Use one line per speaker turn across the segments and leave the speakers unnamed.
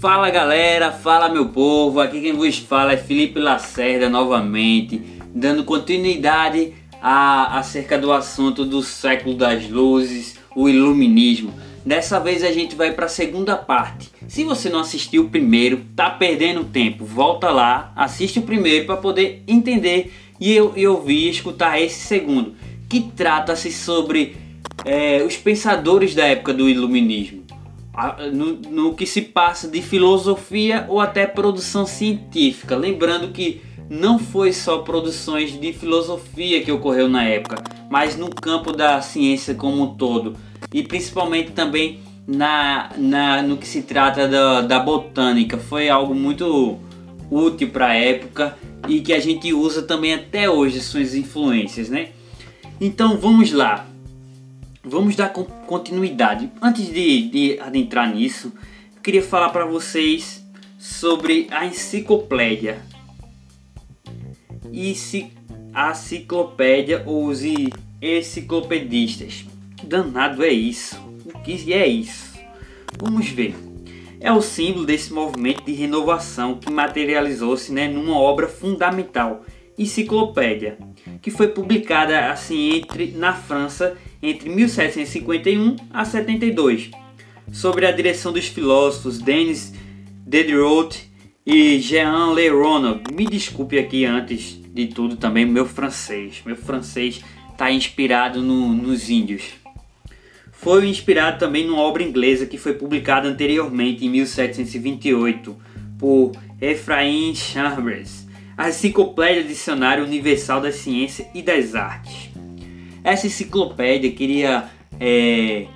Fala galera, fala meu povo, aqui quem vos fala é Felipe Lacerda novamente, dando continuidade a, acerca do assunto do século das luzes, o iluminismo. Dessa vez a gente vai para a segunda parte. Se você não assistiu o primeiro, tá perdendo tempo. Volta lá, assiste o primeiro para poder entender e eu, e ouvir escutar esse segundo, que trata-se sobre é, os pensadores da época do iluminismo no, no que se passa de filosofia ou até produção científica. Lembrando que não foi só produções de filosofia que ocorreu na época, mas no campo da ciência como um todo e principalmente também na, na no que se trata da, da botânica. Foi algo muito útil para a época e que a gente usa também até hoje suas influências, né? Então vamos lá. Vamos dar continuidade. Antes de, de adentrar nisso, eu queria falar para vocês sobre a enciclopédia. E a enciclopédia ou os enciclopedistas. Danado é isso. O que é isso? Vamos ver. É o símbolo desse movimento de renovação que materializou-se né, numa obra fundamental, Enciclopédia, que foi publicada assim entre na França entre 1751 a 72, sobre a direção dos filósofos Denis Diderot e Jean Le Ronald. Me desculpe aqui antes de tudo também meu francês. Meu francês está inspirado no, nos índios. Foi inspirado também numa obra inglesa que foi publicada anteriormente em 1728 por Ephraim Chambers, a Enciclopédia Dicionário Universal da Ciência e das Artes. Essa enciclopédia queria é,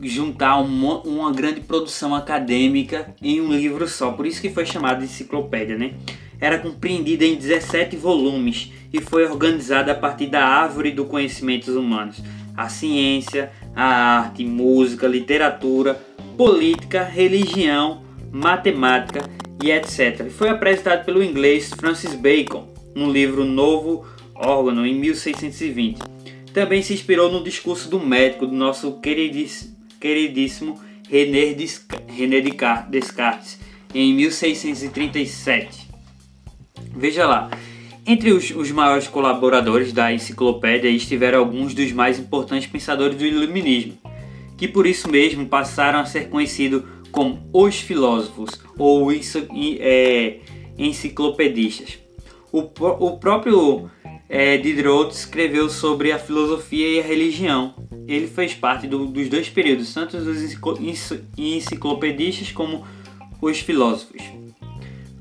juntar uma, uma, grande produção acadêmica em um livro só, por isso que foi chamada de enciclopédia, né? Era compreendida em 17 volumes e foi organizada a partir da árvore do conhecimentos humanos, a ciência, a arte, música, literatura, política, religião, matemática e etc. Foi apresentado pelo inglês Francis Bacon no livro Novo Órgão em 1620 também se inspirou no discurso do médico do nosso queridíssimo, queridíssimo René Descartes em 1637. Veja lá, entre os, os, maiores colaboradores da enciclopédia estiveram alguns dos mais importantes pensadores do iluminismo, que por isso mesmo passaram a ser conhecidos como os filósofos ou é, enciclopedistas. O, o próprio é, Diderot escreveu sobre a filosofia e a religião. Ele fez parte do, dos dois períodos, tanto dos enciclopedistas como os filósofos.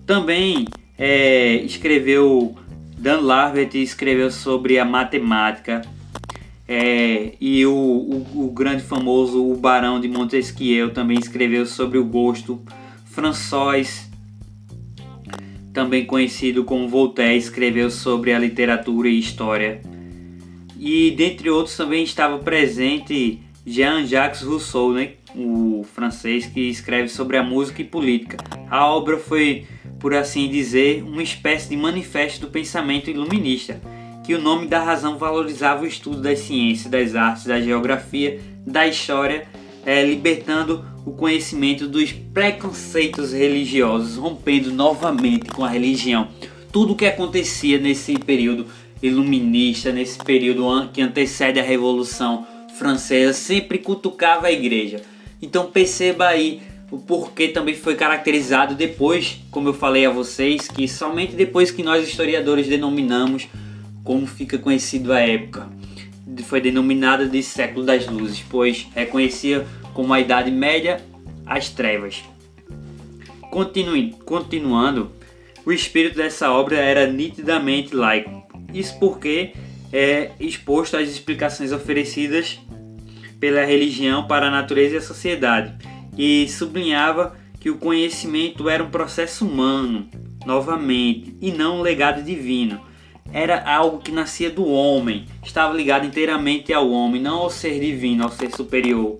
Também é, escreveu Dan Larvet escreveu sobre a matemática é, e o, o, o, grande famoso o Barão de Montesquieu também escreveu sobre o gosto. François também conhecido como Voltaire, escreveu sobre a literatura e história. E dentre outros também estava presente Jean-Jacques Rousseau, né? o francês que escreve sobre a música e política. A obra foi, por assim dizer, uma espécie de manifesto do pensamento iluminista, que o nome da razão valorizava o estudo das ciências, das artes, da geografia, da história, é, libertando o conhecimento dos preconceitos religiosos, rompendo novamente com a religião. Tudo o que acontecia nesse período iluminista, nesse período que antecede a Revolução Francesa, sempre cutucava a igreja. Então perceba aí o porquê também foi caracterizado depois, como eu falei a vocês, que somente depois que nós historiadores denominamos como fica conhecido a época. Foi denominada de século das luzes, pois reconhecia como a Idade Média, as Trevas. Continue, continuando, o espírito dessa obra era nitidamente laico. Isso porque é exposto às explicações oferecidas pela religião para a natureza e a sociedade, e sublinhava que o conhecimento era um processo humano, novamente, e não um legado divino. Era algo que nascia do homem, estava ligado inteiramente ao homem, não ao ser divino, ao ser superior.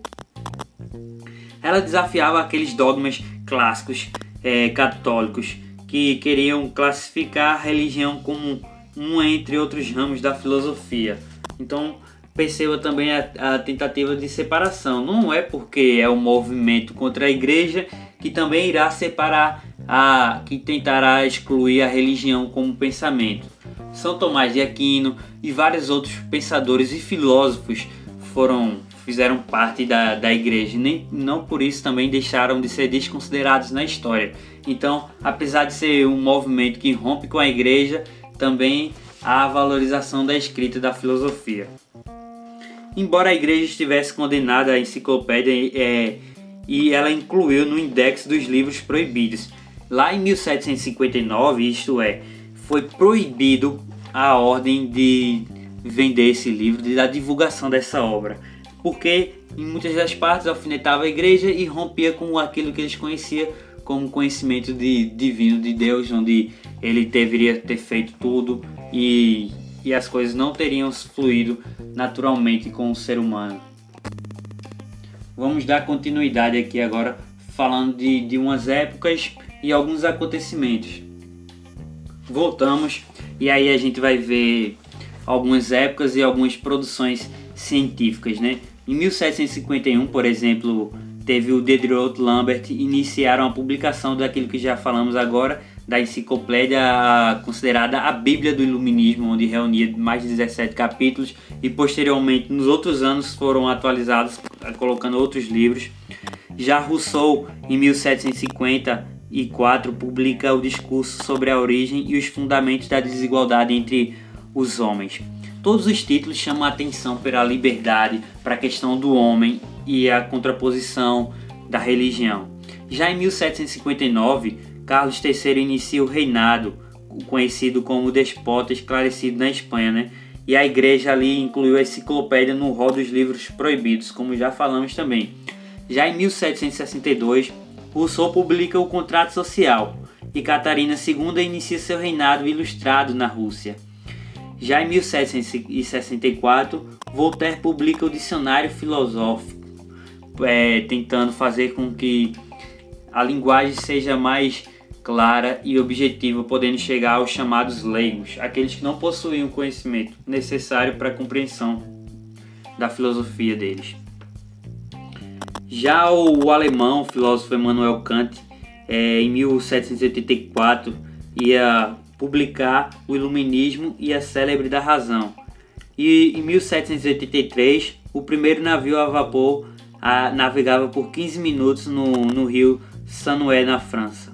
Ela desafiava aqueles dogmas clássicos é, católicos que queriam classificar a religião como um entre outros ramos da filosofia. Então perceba também a, a, tentativa de separação. Não é porque é um movimento contra a igreja que também irá separar a que tentará excluir a religião como pensamento. São Tomás de Aquino e vários outros pensadores e filósofos foram fizeram parte da, da igreja, nem não por isso também deixaram de ser desconsiderados na história. Então, apesar de ser um movimento que rompe com a igreja, também há a valorização da escrita e da filosofia. Embora a igreja estivesse condenada à enciclopédia é, e ela incluiu no index dos livros proibidos, lá em 1759, isto é, foi proibido a ordem de vender esse livro, de da divulgação dessa obra, porque em muitas das partes alfinetava a igreja e rompia com aquilo que eles conheciam como conhecimento de, divino de Deus, onde ele deveria ter feito tudo e, e as coisas não teriam fluído naturalmente com o ser humano. Vamos dar continuidade aqui agora falando de, de umas épocas e alguns acontecimentos. Voltamos e aí a gente vai ver algumas épocas e algumas produções científicas, né? Em 1751, por exemplo, teve o Diderot Lambert iniciaram a publicação daquilo que já falamos agora da enciclopédia considerada a Bíblia do Iluminismo, onde reunia mais de 17 capítulos e posteriormente nos outros anos foram atualizados colocando outros livros. Já Rousseau em 1754 publica o discurso sobre a origem e os fundamentos da desigualdade entre os homens. Todos os títulos chamam a atenção pela liberdade, para a questão do homem e a contraposição da religião. Já em 1759, Carlos III inicia o reinado, conhecido como despota esclarecido na Espanha, né? E a igreja ali incluiu a enciclopédia no rol dos livros proibidos, como já falamos também. Já em 1762, Rousseau publica o Contrato Social e Catarina II inicia seu reinado ilustrado na Rússia. Já em 1764, Voltaire publica o Dicionário Filosófico, é, tentando fazer com que a linguagem seja mais clara e objetiva, podendo chegar aos chamados leigos, aqueles que não possuem o conhecimento necessário para a compreensão da filosofia deles. Já o, alemão, o filósofo Emmanuel Kant, é, em 1784, ia publicar O Iluminismo e a Célebre da Razão. E em 1783, o primeiro navio a vapor a, navegava por 15 minutos no, no rio Sanoé, na França.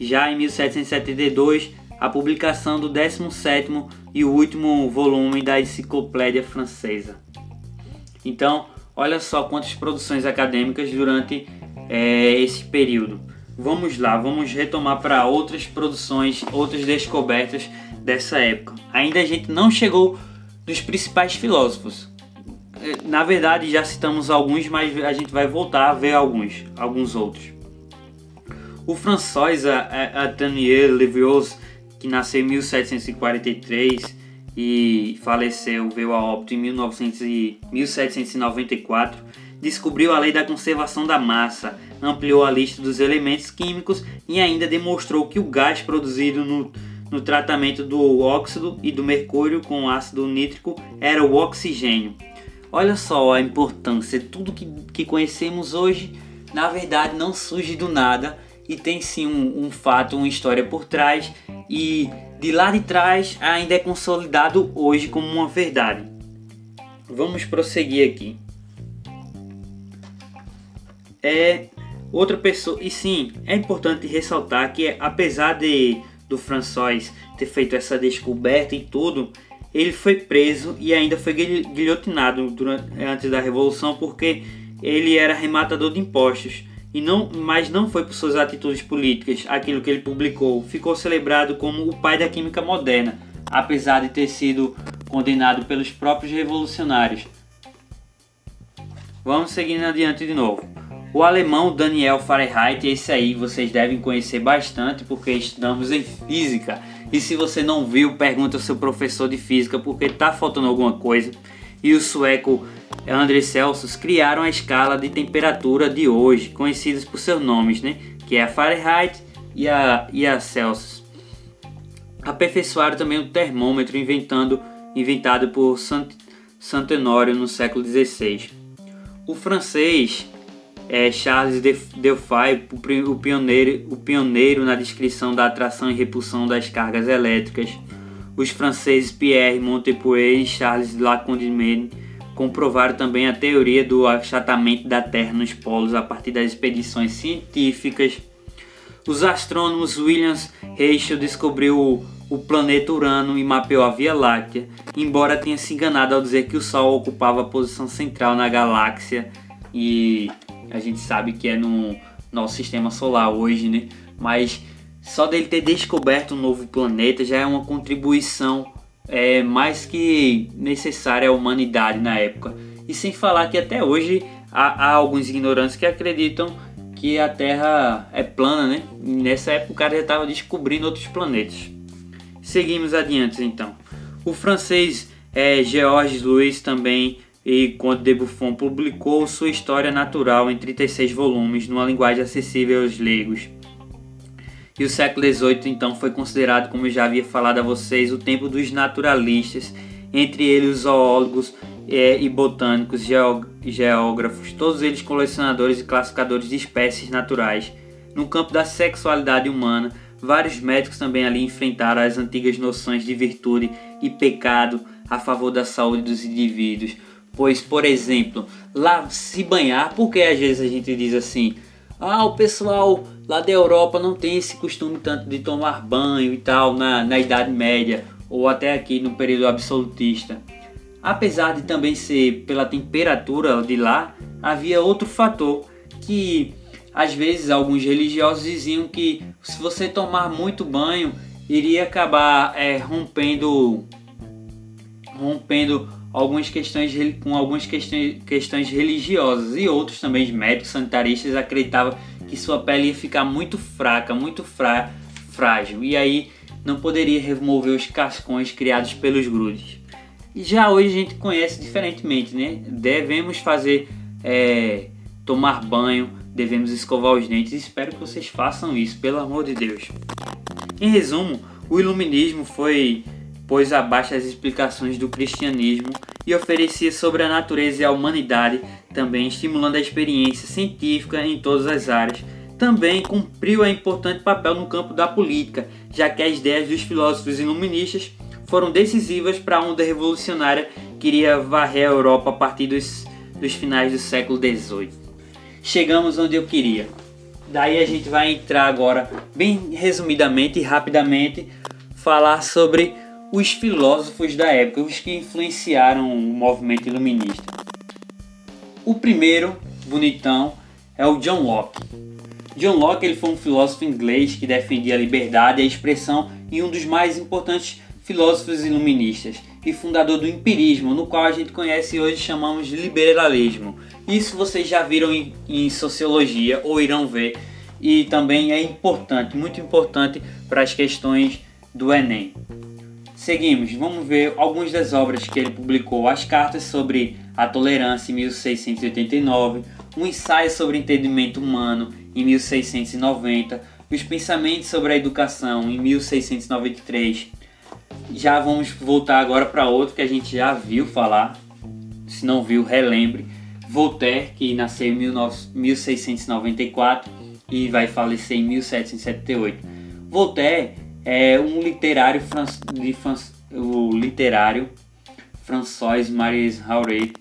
Já em 1772, a publicação do 17º e último volume da Enciclopédia Francesa. Então, olha só quantas produções acadêmicas durante é, esse período. Vamos lá, vamos retomar para outras produções, outras descobertas dessa época. Ainda a gente não chegou nos principais filósofos. É, na verdade, já citamos alguns, mas a gente vai voltar a ver alguns, alguns outros. O François Atanier Levios, que nasceu em 1743 e faleceu, veio a óbito em 1900 e 1794, descobriu a lei da conservação da massa, ampliou a lista dos elementos químicos e ainda demonstrou que o gás produzido no, no tratamento do óxido e do mercúrio com ácido nítrico era o oxigênio. Olha só a importância, tudo que, que conhecemos hoje na verdade não surge do nada e tem sim um, um fato, uma história por trás e de lá de trás ainda é consolidado hoje como uma verdade. Vamos prosseguir aqui. É outra pessoa. E sim, é importante ressaltar que apesar de do François ter feito essa descoberta e tudo, ele foi preso e ainda foi guilhotinado durante, antes da revolução porque ele era rematador de impostos e não, mas não foi por suas atitudes políticas, aquilo que ele publicou. Ficou celebrado como o pai da química moderna, apesar de ter sido condenado pelos próprios revolucionários. Vamos seguindo adiante de novo. O alemão Daniel Fahrenheit, esse aí vocês devem conhecer bastante porque estudamos em física. E se você não viu, pergunta ao seu professor de física porque está faltando alguma coisa. E o sueco André Celsius criaram a escala de temperatura de hoje, conhecidas por seus nomes, né? que é a Fahrenheit e a, e a Celsius. Aperfeiçoaram também o termômetro inventando, inventado por Sant, Santo Honório no século XVI. O francês é, Charles Delphi, o pioneiro, o pioneiro na descrição da atração e repulsão das cargas elétricas. Os franceses Pierre Montepouet e Charles Lacondimene comprovaram também a teoria do achatamento da Terra nos polos a partir das expedições científicas. Os astrônomos Williams Herschel descobriu o planeta Urano e mapeou a Via Láctea, embora tenha se enganado ao dizer que o Sol ocupava a posição central na galáxia e a gente sabe que é no nosso sistema solar hoje, né? Mas só dele ter descoberto um novo planeta já é uma contribuição é, mais que necessária à humanidade na época. E sem falar que até hoje há, há alguns ignorantes que acreditam que a Terra é plana, né? E nessa época o cara já estava descobrindo outros planetas. Seguimos adiante então. O francês é, Georges Louis também e Conde de Buffon publicou sua História Natural em 36 volumes, numa linguagem acessível aos leigos. E o século XVIII então foi considerado, como eu já havia falado a vocês, o tempo dos naturalistas, entre eles os zoólogos é, e botânicos, geógrafos, todos eles colecionadores e classificadores de espécies naturais. No campo da sexualidade humana, vários médicos também ali enfrentaram as antigas noções de virtude e pecado a favor da saúde dos indivíduos Pois, por exemplo, lá se banhar, porque às vezes a gente diz assim: ah, o pessoal lá da Europa não tem esse costume tanto de tomar banho e tal na, na Idade Média ou até aqui no período absolutista. Apesar de também ser pela temperatura de lá, havia outro fator que às vezes alguns religiosos diziam que se você tomar muito banho iria acabar é, rompendo rompendo algumas questões com algumas questões, questões religiosas e outros também médicos sanitaristas acreditavam que sua pele ia ficar muito fraca, muito frá, frágil e aí não poderia remover os cascões criados pelos grudes. E já hoje a gente conhece diferentemente, né? Devemos fazer é, tomar banho, devemos escovar os dentes. Espero que vocês façam isso, pelo amor de Deus. Em resumo, o iluminismo foi pôs abaixo as explicações do cristianismo e oferecia sobre a natureza e a humanidade, também estimulando a experiência científica em todas as áreas. Também cumpriu um importante papel no campo da política, já que as ideias dos filósofos iluministas foram decisivas para a onda revolucionária que iria varrer a Europa a partir dos, dos finais do século XVIII. Chegamos onde eu queria. Daí a gente vai entrar agora, bem resumidamente e rapidamente, falar sobre os filósofos da época, os que influenciaram o movimento iluminista. O primeiro, bonitão, é o John Locke. John Locke ele foi um filósofo inglês que defendia a liberdade e a expressão e um dos mais importantes filósofos iluministas e fundador do empirismo, no qual a gente conhece hoje chamamos de liberalismo. Isso vocês já viram em, em sociologia ou irão ver e também é importante, muito importante para as questões do Enem. Seguimos, vamos ver algumas das obras que ele publicou: As Cartas sobre a Tolerância, em 1689, Um Ensaio sobre o Entendimento Humano, em 1690, Os Pensamentos sobre a Educação, em 1693. Já vamos voltar agora para outro que a gente já viu falar, se não viu, relembre. Voltaire, que nasceu em 1694 e vai falecer em 1778. Voltaire é um literário de o literário François Maurice Hauret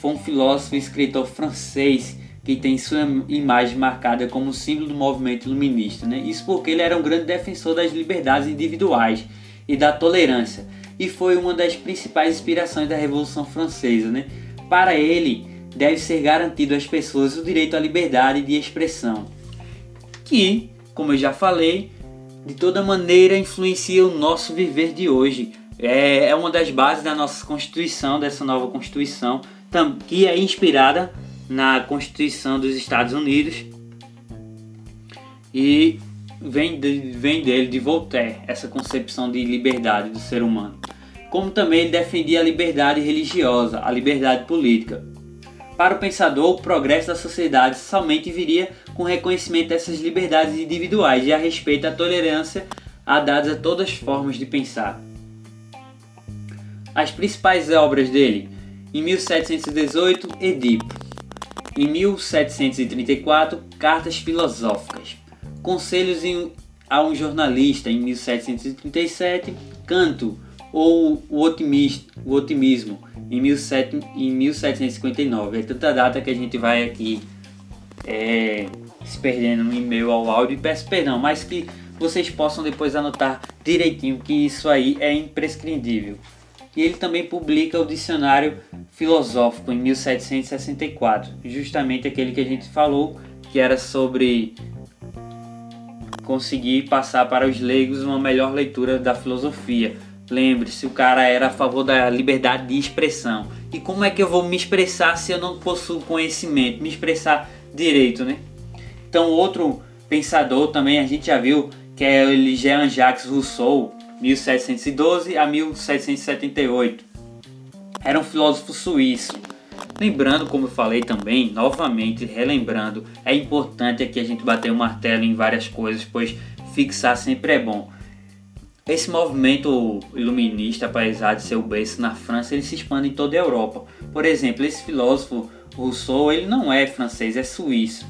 foi um filósofo e escritor francês que tem sua imagem marcada como símbolo do movimento iluminista. Né? Isso porque ele era um grande defensor das liberdades individuais e da tolerância e foi uma das principais inspirações da Revolução Francesa. Né? Para ele, deve ser garantido às pessoas o direito à liberdade de expressão, que, como eu já falei, de toda maneira influencia o nosso viver de hoje. É, é uma das bases da nossa Constituição, dessa nova Constituição, que é inspirada na Constituição dos Estados Unidos e vem, de, vem dele, de Voltaire, essa concepção de liberdade do ser humano. Como também ele defendia a liberdade religiosa, a liberdade política. Para o pensador, o progresso da sociedade somente viria com o reconhecimento dessas liberdades individuais e a respeito à tolerância a dadas a todas as formas de pensar. As principais obras dele, em 1718, Edipo. Em 1734, Cartas Filosóficas. Conselhos a um jornalista em 1737, Canto ou o, otimista, o Otimismo em, 17, em 1759. É tanta data que a gente vai aqui é, se perdendo em meio ao áudio e peço perdão, mas que vocês possam depois anotar direitinho que isso aí é imprescindível. E ele também publica o Dicionário Filosófico em 1764, justamente aquele que a gente falou, que era sobre conseguir passar para os leigos uma melhor leitura da filosofia. Lembre-se, o cara era a favor da liberdade de expressão. E como é que eu vou me expressar se eu não possuo conhecimento? Me expressar direito, né? Então, outro pensador também a gente já viu que é o Jean-Jacques Rousseau, 1712 a 1778. Era um filósofo suíço. Lembrando, como eu falei também, novamente relembrando, é importante aqui a gente bater o martelo em várias coisas, pois fixar sempre é bom. Esse movimento iluminista, apesar de ser o berço na França, ele se expande em toda a Europa. Por exemplo, esse filósofo Rousseau, ele não é francês, é suíço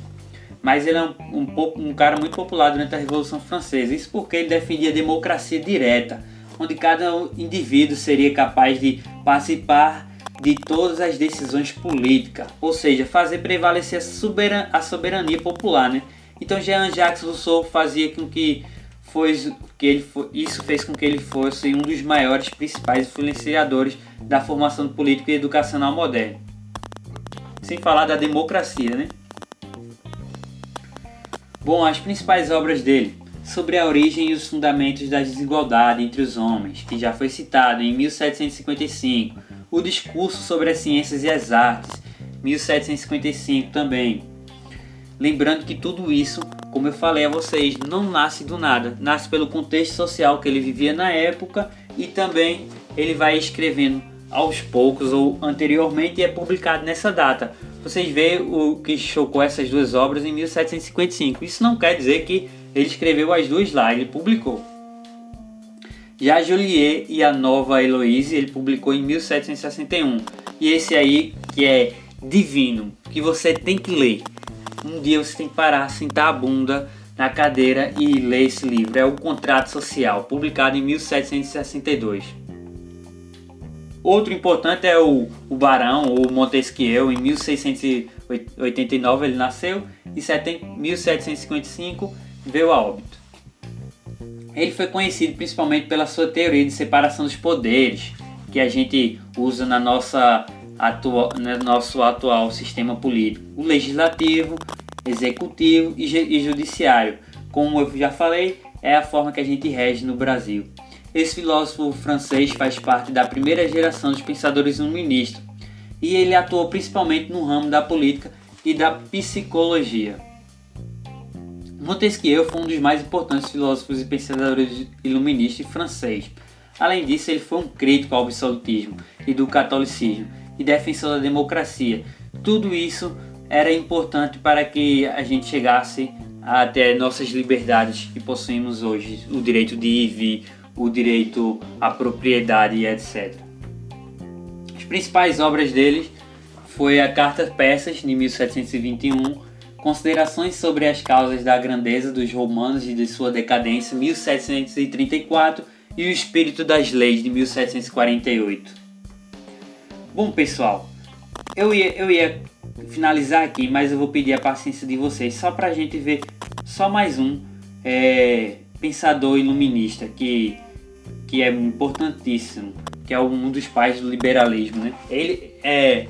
mas ele é um, um, um, cara muito popular durante a Revolução Francesa. Isso porque ele defendia a democracia direta, onde cada indivíduo seria capaz de participar de todas as decisões políticas, ou seja, fazer prevalecer a, soberan a soberania popular. Né? Então Jean-Jacques Rousseau fazia com que, foi, que ele isso fez com que ele fosse um dos maiores principais influenciadores da formação política e educacional moderna. Sem falar da democracia, né? Bom, as principais obras dele sobre a origem e os fundamentos da desigualdade entre os homens, que já foi citado em 1755, o discurso sobre as ciências e as artes, 1755 também. Lembrando que tudo isso, como eu falei a vocês, não nasce do nada, nasce pelo contexto social que ele vivia na época e também ele vai escrevendo aos poucos ou anteriormente e é publicado nessa data vocês veem o que chocou essas duas obras em 1755. Isso não quer dizer que ele escreveu as duas lá, ele publicou. Já Joliet e a Nova Heloise ele publicou em 1761. E esse aí que é divino, que você tem que ler. Um dia você tem que parar, sentar a bunda na cadeira e ler esse livro. É o Contrato Social, publicado em 1762. Outro importante é o, o Barão, ou Montesquieu, em 1689 ele nasceu e em 1755 veio a óbito. Ele foi conhecido principalmente pela sua teoria de separação dos poderes, que a gente usa na nossa atua, no nosso atual sistema político: o legislativo, executivo e, e judiciário. Como eu já falei, é a forma que a gente rege no Brasil. Esse filósofo francês faz parte da primeira geração dos pensadores iluministas e ele atuou principalmente no ramo da política e da psicologia. Montesquieu foi um dos mais importantes filósofos e pensadores iluministas francês. Além disso, ele foi um crítico ao absolutismo e do catolicismo e defensor da democracia. Tudo isso era importante para que a gente chegasse até nossas liberdades que possuímos hoje, o direito de ir e vir, o direito à propriedade etc. As principais obras deles foi a Carta Peças de 1721, Considerações sobre as causas da grandeza dos romanos e de sua decadência 1734 e o Espírito das Leis de 1748. Bom pessoal, eu ia, eu ia finalizar aqui, mas eu vou pedir a paciência de vocês só para a gente ver só mais um é, pensador iluminista que, que é importantíssimo, que é um dos pais do liberalismo. Né? Ele é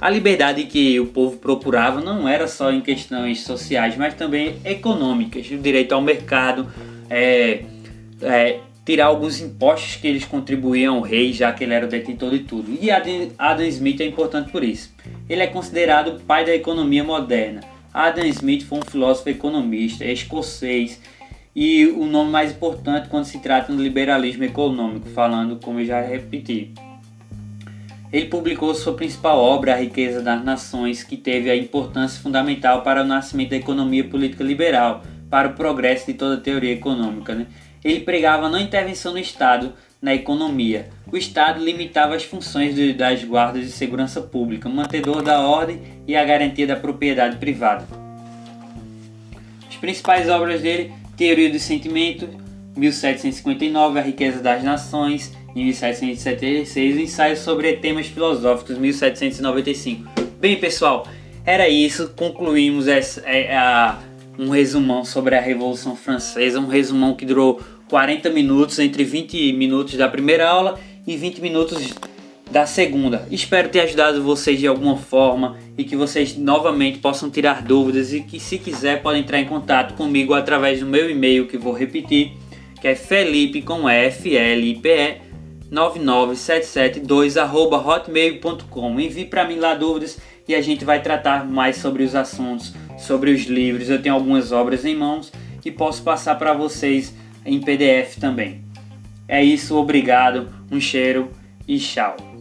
a liberdade que o povo procurava não era só em questões sociais, mas também econômicas, o direito ao mercado, é, é, tirar alguns impostos que eles contribuíam ao rei, já que ele era o detentor de tudo. E Adam, Smith é importante por isso. Ele é considerado o pai da economia moderna. Adam Smith foi um filósofo economista escocês e o nome mais importante quando se trata do liberalismo econômico, falando como eu já repeti. Ele publicou sua principal obra, A Riqueza das Nações, que teve a importância fundamental para o nascimento da economia política liberal, para o progresso de toda a teoria econômica. Né? Ele pregava não intervenção no Estado na economia. O Estado limitava as funções das guardas de segurança pública, mantedor da ordem e a garantia da propriedade privada. As principais obras dele: Teoria dos Sentimentos, 1759, A Riqueza das Nações, em 1776, Ensaio sobre Temas Filosóficos, 1795. Bem, pessoal, era isso. Concluímos essa, é, a, um resumão sobre a Revolução Francesa, um resumão que durou 40 minutos, entre 20 minutos da primeira aula e 20 minutos da segunda. Espero ter ajudado vocês de alguma forma e que vocês novamente possam tirar dúvidas e que se quiser podem entrar em contato comigo através do meu e-mail que vou repetir, que é felipe com F L I P E 99772@hotmail.com. Envie para mim lá dúvidas e a gente vai tratar mais sobre os assuntos, sobre os livros. Eu tenho algumas obras em mãos e posso passar para vocês em PDF também. É isso, obrigado, um cheiro e tchau.